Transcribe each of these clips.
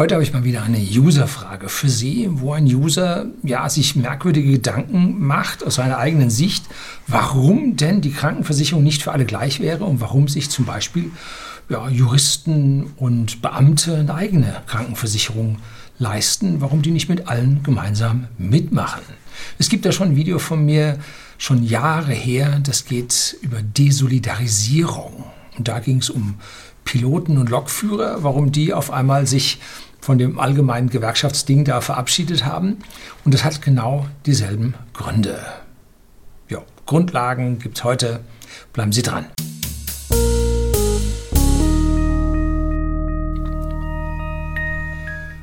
Heute habe ich mal wieder eine User-Frage für Sie, wo ein User ja, sich merkwürdige Gedanken macht aus seiner eigenen Sicht, warum denn die Krankenversicherung nicht für alle gleich wäre und warum sich zum Beispiel ja, Juristen und Beamte eine eigene Krankenversicherung leisten, warum die nicht mit allen gemeinsam mitmachen. Es gibt da schon ein Video von mir, schon Jahre her, das geht über Desolidarisierung. Und da ging es um Piloten und Lokführer, warum die auf einmal sich von dem allgemeinen Gewerkschaftsding da verabschiedet haben. Und das hat genau dieselben Gründe. Ja, Grundlagen gibt es heute. Bleiben Sie dran.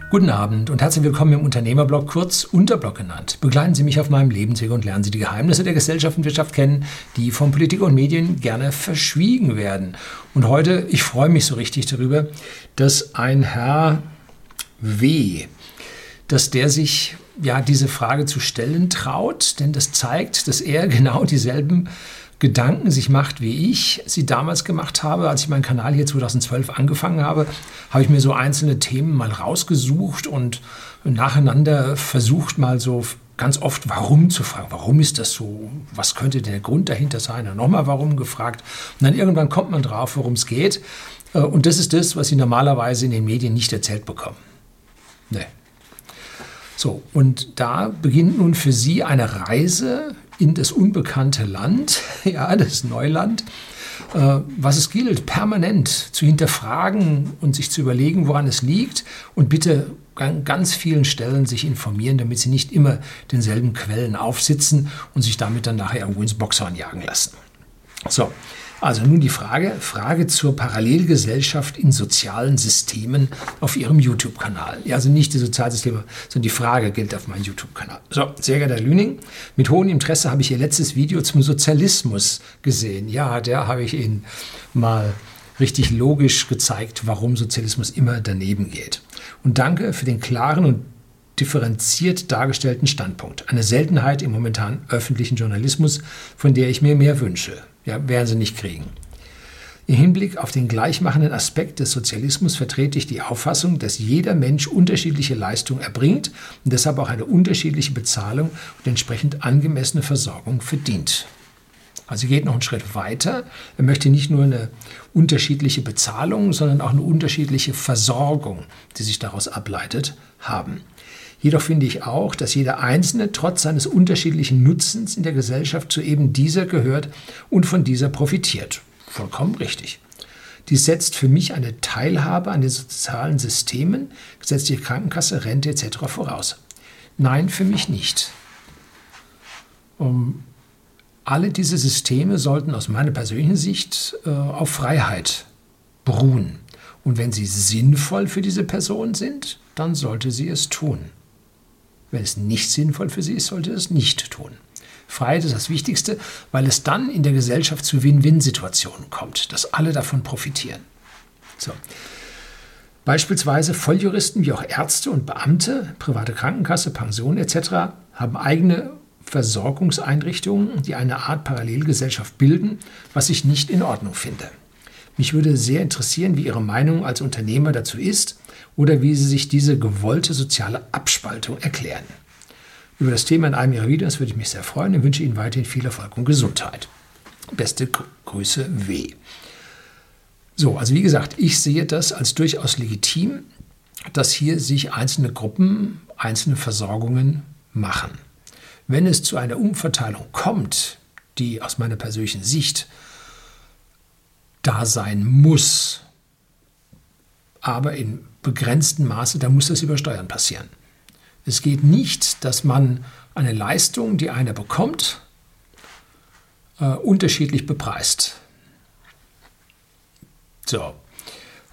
Guten Abend und herzlich willkommen im Unternehmerblog, kurz Unterblog genannt. Begleiten Sie mich auf meinem Lebensweg und lernen Sie die Geheimnisse der Gesellschaft und Wirtschaft kennen, die von Politik und Medien gerne verschwiegen werden. Und heute, ich freue mich so richtig darüber, dass ein Herr W., dass der sich ja diese Frage zu stellen traut, denn das zeigt, dass er genau dieselben Gedanken sich macht, wie ich sie damals gemacht habe, als ich meinen Kanal hier 2012 angefangen habe, habe ich mir so einzelne Themen mal rausgesucht und nacheinander versucht mal so ganz oft warum zu fragen. Warum ist das so? Was könnte der Grund dahinter sein? Und nochmal warum gefragt. Und dann irgendwann kommt man drauf, worum es geht. Äh, und das ist das, was Sie normalerweise in den Medien nicht erzählt bekommen. Nee. So, und da beginnt nun für Sie eine Reise in das unbekannte Land, ja, das Neuland, äh, was es gilt, permanent zu hinterfragen und sich zu überlegen, woran es liegt und bitte an ganz vielen Stellen sich informieren, damit Sie nicht immer denselben Quellen aufsitzen und sich damit dann nachher irgendwo ins Boxhorn jagen lassen. So, also nun die Frage, Frage zur Parallelgesellschaft in sozialen Systemen auf Ihrem YouTube-Kanal. Ja, also nicht die Sozialsysteme, sondern die Frage gilt auf meinem YouTube-Kanal. So, sehr geehrter Herr Lüning, mit hohem Interesse habe ich Ihr letztes Video zum Sozialismus gesehen. Ja, der habe ich Ihnen mal richtig logisch gezeigt, warum Sozialismus immer daneben geht. Und danke für den klaren und differenziert dargestellten Standpunkt. Eine Seltenheit im momentan öffentlichen Journalismus, von der ich mir mehr wünsche ja, werden sie nicht kriegen. Im Hinblick auf den gleichmachenden Aspekt des Sozialismus vertrete ich die Auffassung, dass jeder Mensch unterschiedliche Leistungen erbringt und deshalb auch eine unterschiedliche Bezahlung und entsprechend angemessene Versorgung verdient. Also geht noch einen Schritt weiter. Er möchte nicht nur eine unterschiedliche Bezahlung, sondern auch eine unterschiedliche Versorgung, die sich daraus ableitet, haben. Jedoch finde ich auch, dass jeder Einzelne trotz seines unterschiedlichen Nutzens in der Gesellschaft zu eben dieser gehört und von dieser profitiert. Vollkommen richtig. Dies setzt für mich eine Teilhabe an den sozialen Systemen, gesetzliche Krankenkasse, Rente etc. voraus. Nein, für mich nicht. Um, alle diese Systeme sollten aus meiner persönlichen Sicht äh, auf Freiheit beruhen. Und wenn sie sinnvoll für diese Person sind, dann sollte sie es tun. Wenn es nicht sinnvoll für sie ist, sollte es nicht tun. Freiheit ist das Wichtigste, weil es dann in der Gesellschaft zu Win-Win-Situationen kommt, dass alle davon profitieren. So. Beispielsweise Volljuristen wie auch Ärzte und Beamte, private Krankenkasse, Pension etc. haben eigene Versorgungseinrichtungen, die eine Art Parallelgesellschaft bilden, was ich nicht in Ordnung finde. Mich würde sehr interessieren, wie Ihre Meinung als Unternehmer dazu ist oder wie Sie sich diese gewollte soziale Abspaltung erklären. Über das Thema in einem Ihrer Videos würde ich mich sehr freuen und wünsche Ihnen weiterhin viel Erfolg und Gesundheit. Beste Grüße W. So, also wie gesagt, ich sehe das als durchaus legitim, dass hier sich einzelne Gruppen einzelne Versorgungen machen. Wenn es zu einer Umverteilung kommt, die aus meiner persönlichen Sicht da sein muss, aber in begrenztem Maße, da muss das über Steuern passieren. Es geht nicht, dass man eine Leistung, die einer bekommt, äh, unterschiedlich bepreist. So.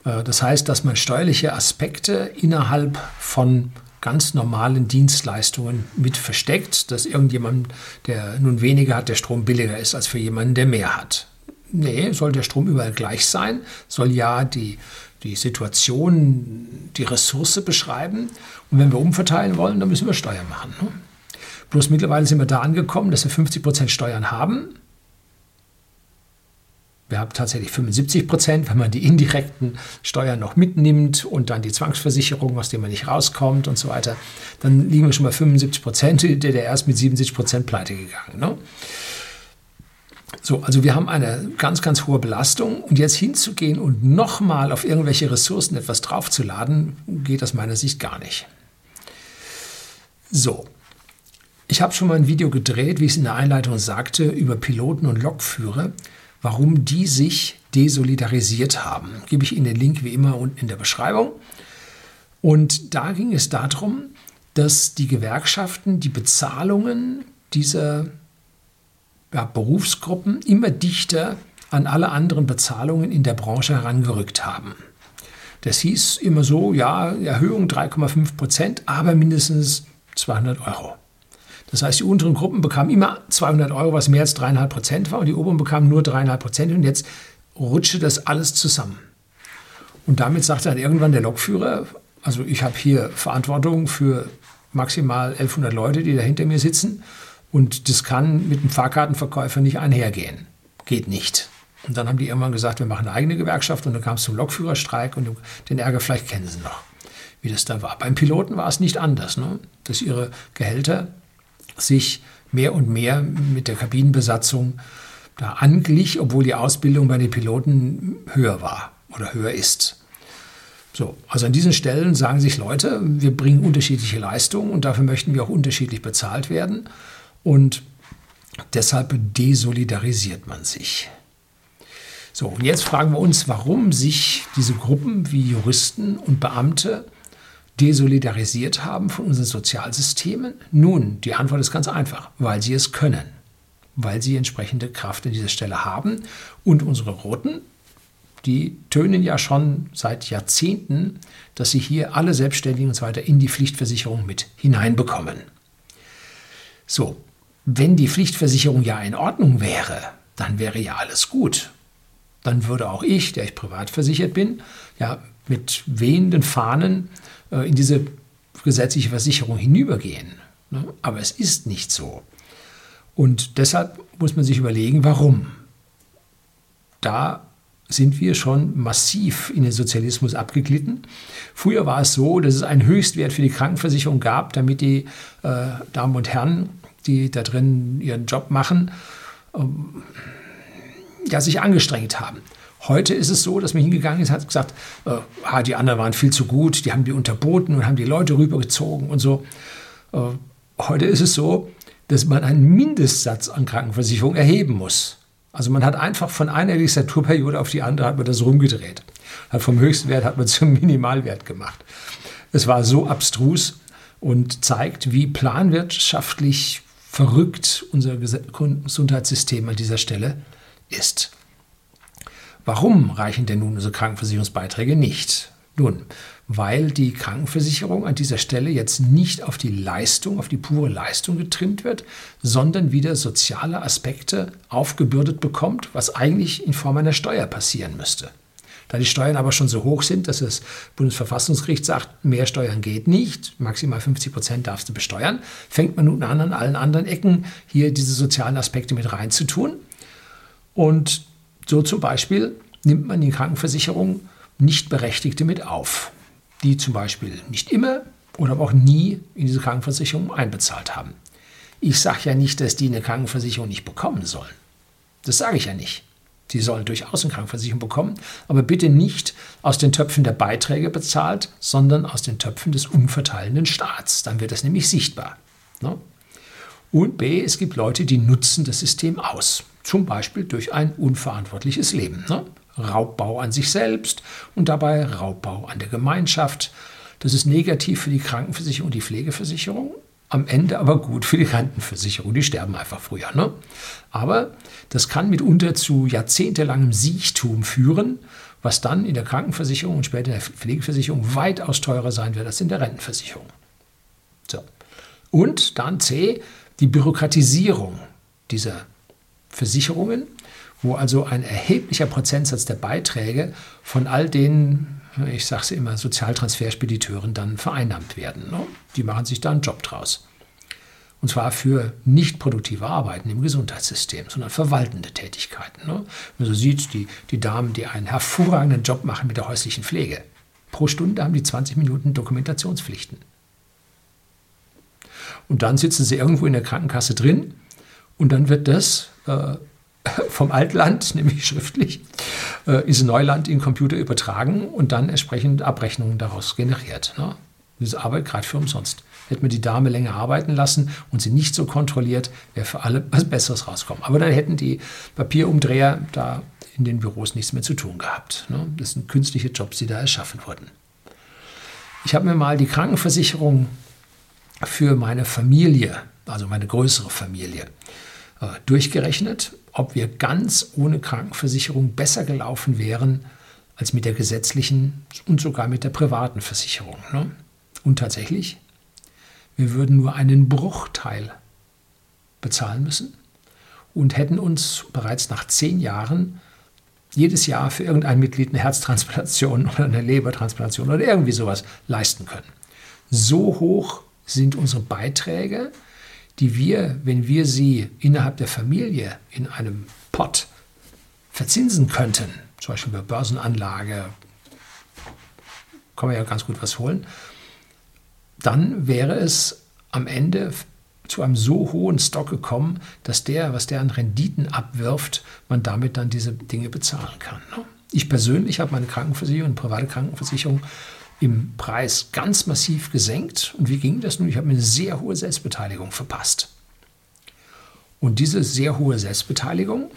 Äh, das heißt, dass man steuerliche Aspekte innerhalb von ganz normalen Dienstleistungen mit versteckt, dass irgendjemand, der nun weniger hat, der Strom billiger ist als für jemanden, der mehr hat. Nee, soll der Strom überall gleich sein? Soll ja die, die Situation, die Ressource beschreiben? Und wenn wir umverteilen wollen, dann müssen wir Steuern machen. Ne? Bloß mittlerweile sind wir da angekommen, dass wir 50% Steuern haben. Wir haben tatsächlich 75 Prozent, wenn man die indirekten Steuern noch mitnimmt und dann die Zwangsversicherung, aus der man nicht rauskommt und so weiter. Dann liegen wir schon bei 75 Prozent. Der DDR ist mit 77 Prozent pleite gegangen. Ne? So, also wir haben eine ganz, ganz hohe Belastung und jetzt hinzugehen und nochmal auf irgendwelche Ressourcen etwas draufzuladen, geht aus meiner Sicht gar nicht. So, ich habe schon mal ein Video gedreht, wie ich es in der Einleitung sagte, über Piloten und Lokführer warum die sich desolidarisiert haben. Gebe ich Ihnen den Link wie immer unten in der Beschreibung. Und da ging es darum, dass die Gewerkschaften die Bezahlungen dieser ja, Berufsgruppen immer dichter an alle anderen Bezahlungen in der Branche herangerückt haben. Das hieß immer so, ja, Erhöhung 3,5 Prozent, aber mindestens 200 Euro. Das heißt, die unteren Gruppen bekamen immer 200 Euro, was mehr als 3,5 Prozent war, und die oberen bekamen nur 3,5 Prozent. Und jetzt rutschte das alles zusammen. Und damit sagte dann irgendwann der Lokführer, also ich habe hier Verantwortung für maximal 1100 Leute, die da hinter mir sitzen. Und das kann mit dem Fahrkartenverkäufer nicht einhergehen. Geht nicht. Und dann haben die irgendwann gesagt, wir machen eine eigene Gewerkschaft. Und dann kam es zum Lokführerstreik. Und den Ärger vielleicht kennen Sie noch, wie das da war. Beim Piloten war es nicht anders, ne? dass ihre Gehälter sich mehr und mehr mit der Kabinenbesatzung da anglich, obwohl die Ausbildung bei den Piloten höher war oder höher ist. So, also an diesen Stellen sagen sich Leute, wir bringen unterschiedliche Leistungen und dafür möchten wir auch unterschiedlich bezahlt werden und deshalb desolidarisiert man sich. So, und jetzt fragen wir uns, warum sich diese Gruppen wie Juristen und Beamte desolidarisiert haben von unseren Sozialsystemen? Nun, die Antwort ist ganz einfach, weil sie es können, weil sie entsprechende Kraft an dieser Stelle haben. Und unsere Roten, die tönen ja schon seit Jahrzehnten, dass sie hier alle Selbstständigen und so weiter in die Pflichtversicherung mit hineinbekommen. So, wenn die Pflichtversicherung ja in Ordnung wäre, dann wäre ja alles gut. Dann würde auch ich, der ich privat versichert bin, ja mit wehenden Fahnen äh, in diese gesetzliche Versicherung hinübergehen. Ne? Aber es ist nicht so. Und deshalb muss man sich überlegen, warum. Da sind wir schon massiv in den Sozialismus abgeglitten. Früher war es so, dass es einen Höchstwert für die Krankenversicherung gab, damit die äh, Damen und Herren, die da drin ihren Job machen, ähm, ja, sich angestrengt haben. Heute ist es so, dass man hingegangen ist, hat gesagt, äh, ah, die anderen waren viel zu gut, die haben die unterboten und haben die Leute rübergezogen und so. Äh, heute ist es so, dass man einen Mindestsatz an Krankenversicherung erheben muss. Also man hat einfach von einer Legislaturperiode auf die andere hat man das rumgedreht. Hat vom Höchstwert hat man zum Minimalwert gemacht. Es war so abstrus und zeigt, wie planwirtschaftlich verrückt unser Gesundheitssystem an dieser Stelle ist. Warum reichen denn nun unsere Krankenversicherungsbeiträge nicht? Nun, weil die Krankenversicherung an dieser Stelle jetzt nicht auf die Leistung, auf die pure Leistung getrimmt wird, sondern wieder soziale Aspekte aufgebürdet bekommt, was eigentlich in Form einer Steuer passieren müsste. Da die Steuern aber schon so hoch sind, dass das Bundesverfassungsgericht sagt, mehr Steuern geht nicht, maximal 50 Prozent darfst du besteuern, fängt man nun an, an allen anderen Ecken hier diese sozialen Aspekte mit reinzutun. Und so zum Beispiel nimmt man die Krankenversicherung nicht Berechtigte mit auf, die zum Beispiel nicht immer oder aber auch nie in diese Krankenversicherung einbezahlt haben. Ich sage ja nicht, dass die eine Krankenversicherung nicht bekommen sollen. Das sage ich ja nicht. Sie sollen durchaus eine Krankenversicherung bekommen, aber bitte nicht aus den Töpfen der Beiträge bezahlt, sondern aus den Töpfen des umverteilenden Staats. Dann wird das nämlich sichtbar. Ne? Und B, es gibt Leute, die nutzen das System aus. Zum Beispiel durch ein unverantwortliches Leben. Ne? Raubbau an sich selbst und dabei Raubbau an der Gemeinschaft. Das ist negativ für die Krankenversicherung und die Pflegeversicherung, am Ende aber gut für die Rentenversicherung. Die sterben einfach früher. Ne? Aber das kann mitunter zu jahrzehntelangem Siechtum führen, was dann in der Krankenversicherung und später in der Pflegeversicherung weitaus teurer sein wird als in der Rentenversicherung. So. Und dann C, die Bürokratisierung dieser Versicherungen, wo also ein erheblicher Prozentsatz der Beiträge von all den, ich sage es immer, Sozialtransferspediteuren dann vereinnahmt werden. Ne? Die machen sich da einen Job draus. Und zwar für nicht produktive Arbeiten im Gesundheitssystem, sondern verwaltende Tätigkeiten. Ne? Man so sieht, die, die Damen, die einen hervorragenden Job machen mit der häuslichen Pflege. Pro Stunde haben die 20 Minuten Dokumentationspflichten. Und dann sitzen sie irgendwo in der Krankenkasse drin und dann wird das äh, vom Altland, nämlich schriftlich, ins Neuland in den Computer übertragen und dann entsprechend Abrechnungen daraus generiert. Ne? Diese Arbeit gerade für umsonst. Hätte man die Dame länger arbeiten lassen und sie nicht so kontrolliert, wäre für alle was Besseres rauskommen. Aber dann hätten die Papierumdreher da in den Büros nichts mehr zu tun gehabt. Ne? Das sind künstliche Jobs, die da erschaffen wurden. Ich habe mir mal die Krankenversicherung für meine Familie, also meine größere Familie, äh, durchgerechnet, ob wir ganz ohne Krankenversicherung besser gelaufen wären als mit der gesetzlichen und sogar mit der privaten Versicherung. Ne? Und tatsächlich, wir würden nur einen Bruchteil bezahlen müssen und hätten uns bereits nach zehn Jahren jedes Jahr für irgendein Mitglied eine Herztransplantation oder eine Lebertransplantation oder irgendwie sowas leisten können. So hoch sind unsere Beiträge, die wir, wenn wir sie innerhalb der Familie in einem Pot verzinsen könnten, zum Beispiel bei Börsenanlage, kann man ja ganz gut was holen, dann wäre es am Ende zu einem so hohen Stock gekommen, dass der, was der an Renditen abwirft, man damit dann diese Dinge bezahlen kann. Ne? Ich persönlich habe meine Krankenversicherung, eine private Krankenversicherung, im Preis ganz massiv gesenkt. Und wie ging das nun? Ich habe mir eine sehr hohe Selbstbeteiligung verpasst. Und diese sehr hohe Selbstbeteiligung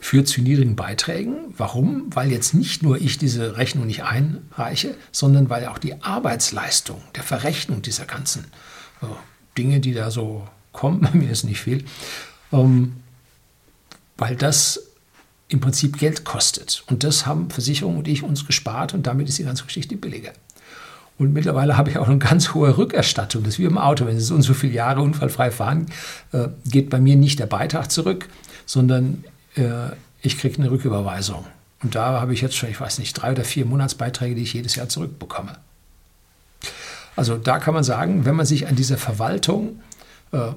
führt zu niedrigen Beiträgen. Warum? Weil jetzt nicht nur ich diese Rechnung nicht einreiche, sondern weil auch die Arbeitsleistung der Verrechnung dieser ganzen äh, Dinge, die da so kommen, bei mir ist nicht viel, ähm, weil das im Prinzip Geld kostet. Und das haben Versicherungen und ich uns gespart und damit ist die ganze Geschichte billiger. Und mittlerweile habe ich auch eine ganz hohe Rückerstattung. Das ist wie im Auto. Wenn Sie so und so viele Jahre unfallfrei fahren, äh, geht bei mir nicht der Beitrag zurück, sondern äh, ich kriege eine Rücküberweisung. Und da habe ich jetzt schon, ich weiß nicht, drei oder vier Monatsbeiträge, die ich jedes Jahr zurückbekomme. Also da kann man sagen, wenn man sich an dieser Verwaltung, äh,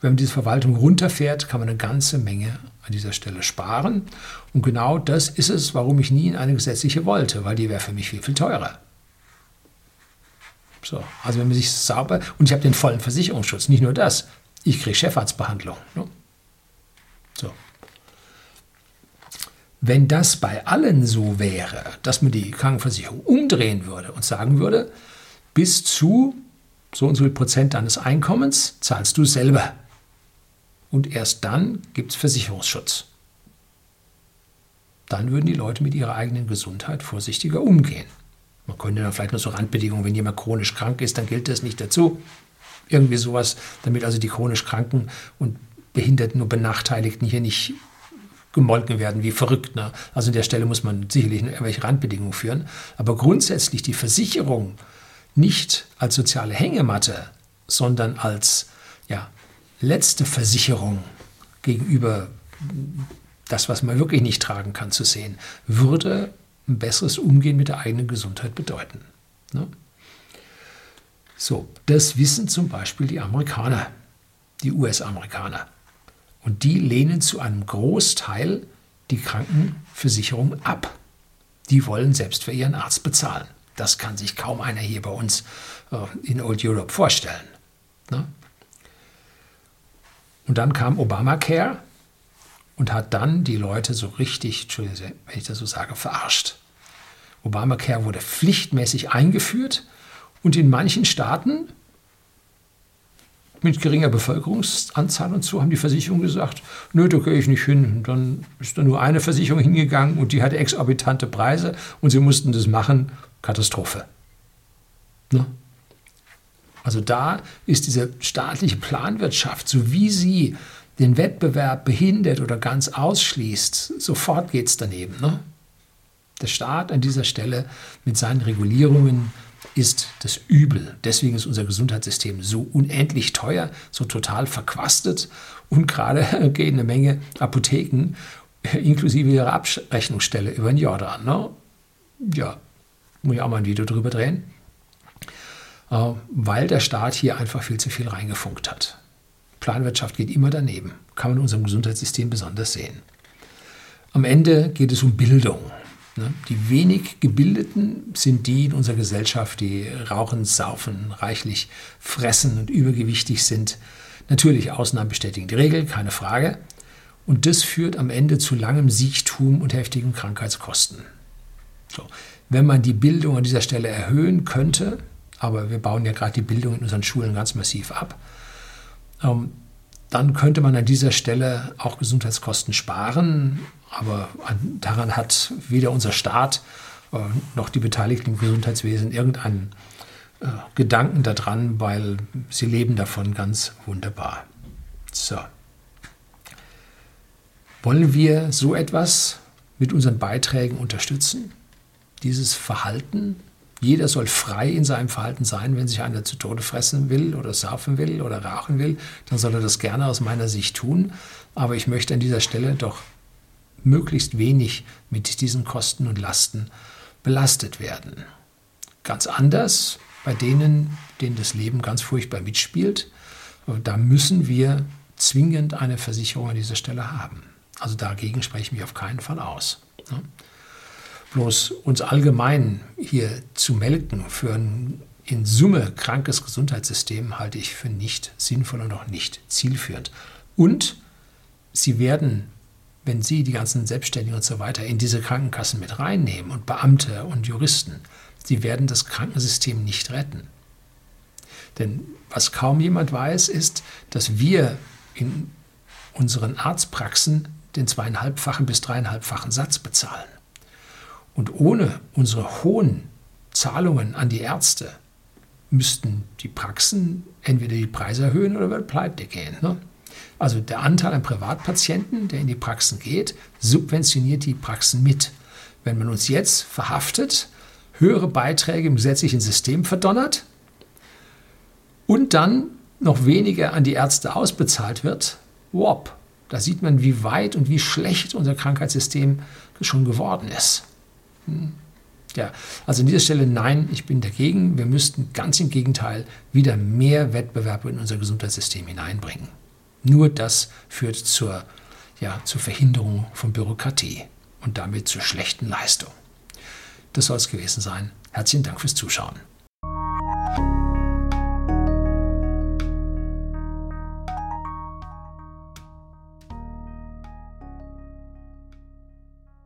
wenn man diese Verwaltung runterfährt, kann man eine ganze Menge an dieser Stelle sparen. Und genau das ist es, warum ich nie in eine gesetzliche wollte, weil die wäre für mich viel, viel teurer. So, also wenn man sich sauber, und ich habe den vollen Versicherungsschutz, nicht nur das, ich kriege Chefarztbehandlung. Ne? So. Wenn das bei allen so wäre, dass man die Krankenversicherung umdrehen würde und sagen würde, bis zu so und so viel Prozent deines Einkommens zahlst du selber. Und erst dann gibt es Versicherungsschutz. Dann würden die Leute mit ihrer eigenen Gesundheit vorsichtiger umgehen. Man könnte dann vielleicht nur so Randbedingungen, wenn jemand chronisch krank ist, dann gilt das nicht dazu. Irgendwie sowas, damit also die chronisch Kranken und Behinderten und Benachteiligten hier nicht gemolken werden wie verrückt. Ne? Also an der Stelle muss man sicherlich irgendwelche Randbedingungen führen. Aber grundsätzlich die Versicherung nicht als soziale Hängematte, sondern als ja, letzte Versicherung gegenüber das, was man wirklich nicht tragen kann, zu sehen, würde ein besseres Umgehen mit der eigenen Gesundheit bedeuten. Ne? So, das wissen zum Beispiel die Amerikaner, die US-Amerikaner. Und die lehnen zu einem Großteil die Krankenversicherung ab. Die wollen selbst für ihren Arzt bezahlen. Das kann sich kaum einer hier bei uns äh, in Old Europe vorstellen. Ne? Und dann kam Obamacare und hat dann die Leute so richtig, wenn ich das so sage, verarscht. Obamacare wurde pflichtmäßig eingeführt und in manchen Staaten mit geringer Bevölkerungsanzahl und so haben die Versicherungen gesagt, nö, da gehe ich nicht hin. Und dann ist da nur eine Versicherung hingegangen und die hatte exorbitante Preise und sie mussten das machen. Katastrophe. Ne? Also da ist diese staatliche Planwirtschaft, so wie sie den Wettbewerb behindert oder ganz ausschließt, sofort geht es daneben. Ne? Der Staat an dieser Stelle mit seinen Regulierungen ist das Übel. Deswegen ist unser Gesundheitssystem so unendlich teuer, so total verquastet und gerade gehen eine Menge Apotheken inklusive ihrer Abrechnungsstelle über den Jordan. Ne? Ja, muss ich auch mal ein Video drüber drehen. Äh, weil der Staat hier einfach viel zu viel reingefunkt hat. Planwirtschaft geht immer daneben, kann man in unserem Gesundheitssystem besonders sehen. Am Ende geht es um Bildung. Ne? Die wenig Gebildeten sind die in unserer Gesellschaft, die rauchen, saufen, reichlich fressen und übergewichtig sind. Natürlich, Ausnahmen bestätigen die Regel, keine Frage. Und das führt am Ende zu langem Siechtum und heftigen Krankheitskosten. So. Wenn man die Bildung an dieser Stelle erhöhen könnte, aber wir bauen ja gerade die Bildung in unseren Schulen ganz massiv ab, ähm, dann könnte man an dieser Stelle auch Gesundheitskosten sparen. Aber daran hat weder unser Staat äh, noch die Beteiligten im Gesundheitswesen irgendeinen äh, Gedanken daran, weil sie leben davon ganz wunderbar. So. Wollen wir so etwas mit unseren Beiträgen unterstützen? Dieses Verhalten? Jeder soll frei in seinem Verhalten sein. Wenn sich einer zu Tode fressen will oder saufen will oder rauchen will, dann soll er das gerne aus meiner Sicht tun. Aber ich möchte an dieser Stelle doch möglichst wenig mit diesen Kosten und Lasten belastet werden. Ganz anders bei denen, denen das Leben ganz furchtbar mitspielt. Da müssen wir zwingend eine Versicherung an dieser Stelle haben. Also dagegen spreche ich mich auf keinen Fall aus. Bloß uns allgemein hier zu melken für ein in Summe krankes Gesundheitssystem halte ich für nicht sinnvoll und auch nicht zielführend. Und sie werden, wenn Sie die ganzen Selbstständigen und so weiter in diese Krankenkassen mit reinnehmen und Beamte und Juristen, sie werden das Krankensystem nicht retten. Denn was kaum jemand weiß, ist, dass wir in unseren Arztpraxen den zweieinhalbfachen bis dreieinhalbfachen Satz bezahlen. Und ohne unsere hohen Zahlungen an die Ärzte müssten die Praxen entweder die Preise erhöhen oder wird pleite gehen. Ne? Also der Anteil an Privatpatienten, der in die Praxen geht, subventioniert die Praxen mit. Wenn man uns jetzt verhaftet, höhere Beiträge im gesetzlichen System verdonnert und dann noch weniger an die Ärzte ausbezahlt wird, wop, da sieht man, wie weit und wie schlecht unser Krankheitssystem schon geworden ist. Ja, also an dieser Stelle nein, ich bin dagegen. Wir müssten ganz im Gegenteil wieder mehr Wettbewerb in unser Gesundheitssystem hineinbringen. Nur das führt zur, ja, zur Verhinderung von Bürokratie und damit zur schlechten Leistung. Das soll es gewesen sein. Herzlichen Dank fürs Zuschauen.